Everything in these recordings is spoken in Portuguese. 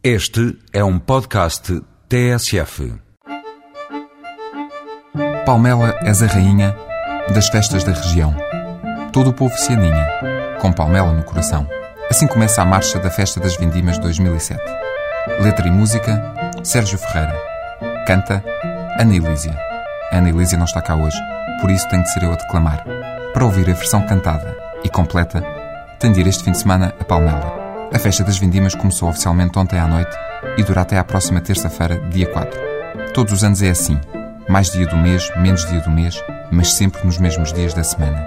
Este é um podcast TSF. Palmela és a rainha das festas da região. Todo o povo se aninha, com Palmela no coração. Assim começa a marcha da Festa das Vindimas de 2007. Letra e música, Sérgio Ferreira. Canta, Ana Elísia. Ana Elísia não está cá hoje, por isso tenho de ser eu a declamar. Para ouvir a versão cantada e completa, tenho de ir este fim de semana a Palmela. A festa das Vindimas começou oficialmente ontem à noite e dura até à próxima terça-feira, dia 4. Todos os anos é assim. Mais dia do mês, menos dia do mês, mas sempre nos mesmos dias da semana.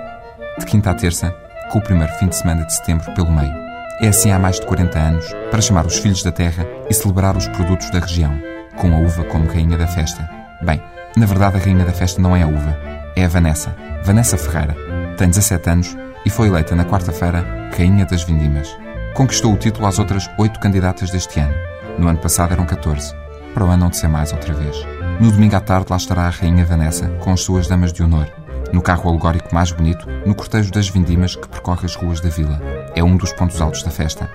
De quinta a terça, com o primeiro fim de semana de setembro pelo meio. É assim há mais de 40 anos, para chamar os filhos da terra e celebrar os produtos da região, com a uva como rainha da festa. Bem, na verdade a rainha da festa não é a uva, é a Vanessa, Vanessa Ferreira. Tem 17 anos e foi eleita na quarta-feira Rainha das Vindimas. Conquistou o título às outras oito candidatas deste ano. No ano passado eram 14. Para o ano não de ser mais outra vez. No domingo à tarde lá estará a Rainha Vanessa com as suas damas de honor, no carro alegórico mais bonito, no cortejo das Vindimas que percorre as ruas da vila. É um dos pontos altos da festa.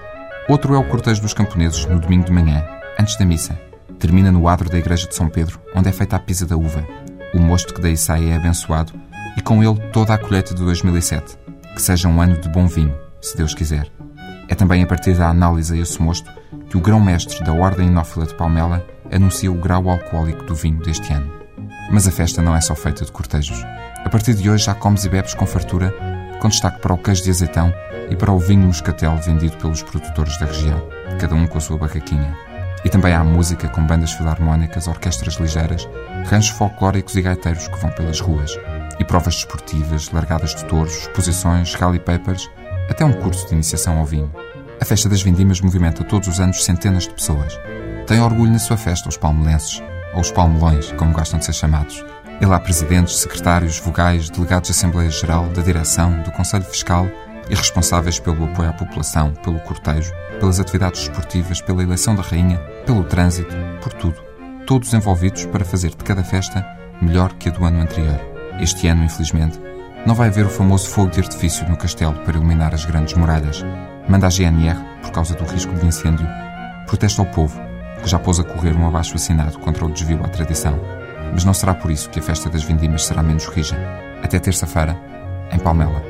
Outro é o cortejo dos camponeses, no domingo de manhã, antes da missa. Termina no adro da igreja de São Pedro, onde é feita a pisa da uva. O mosto que daí sai é abençoado e com ele toda a colheita de 2007. Que seja um ano de bom vinho, se Deus quiser. É também a partir da análise a esse mosto que o grão-mestre da Ordem Inófila de Palmela anuncia o grau alcoólico do vinho deste ano. Mas a festa não é só feita de cortejos. A partir de hoje já comes e bebes com fartura, com destaque para o queijo de azeitão e para o vinho moscatel vendido pelos produtores da região, cada um com a sua barraquinha. E também há música com bandas filarmónicas, orquestras ligeiras, ranchos folclóricos e gaiteiros que vão pelas ruas, e provas desportivas, largadas de touros, exposições, rally papers até um curso de iniciação ao vinho. A festa das vindimas movimenta todos os anos centenas de pessoas. Tem orgulho na sua festa os palmelenses, ou os palmelões, como gostam de ser chamados. E lá presidentes, secretários, vogais, delegados de Assembleia Geral, da Direção, do Conselho Fiscal e responsáveis pelo apoio à população, pelo cortejo, pelas atividades esportivas, pela eleição da rainha, pelo trânsito, por tudo. Todos envolvidos para fazer de cada festa melhor que a do ano anterior. Este ano, infelizmente, não vai haver o famoso fogo de artifício no castelo para iluminar as grandes muralhas. Manda a GNR, por causa do risco de incêndio. Protesta ao povo, que já pôs a correr um abaixo assinado contra o desvio à tradição. Mas não será por isso que a festa das vindimas será menos rija. Até terça-feira, em Palmela.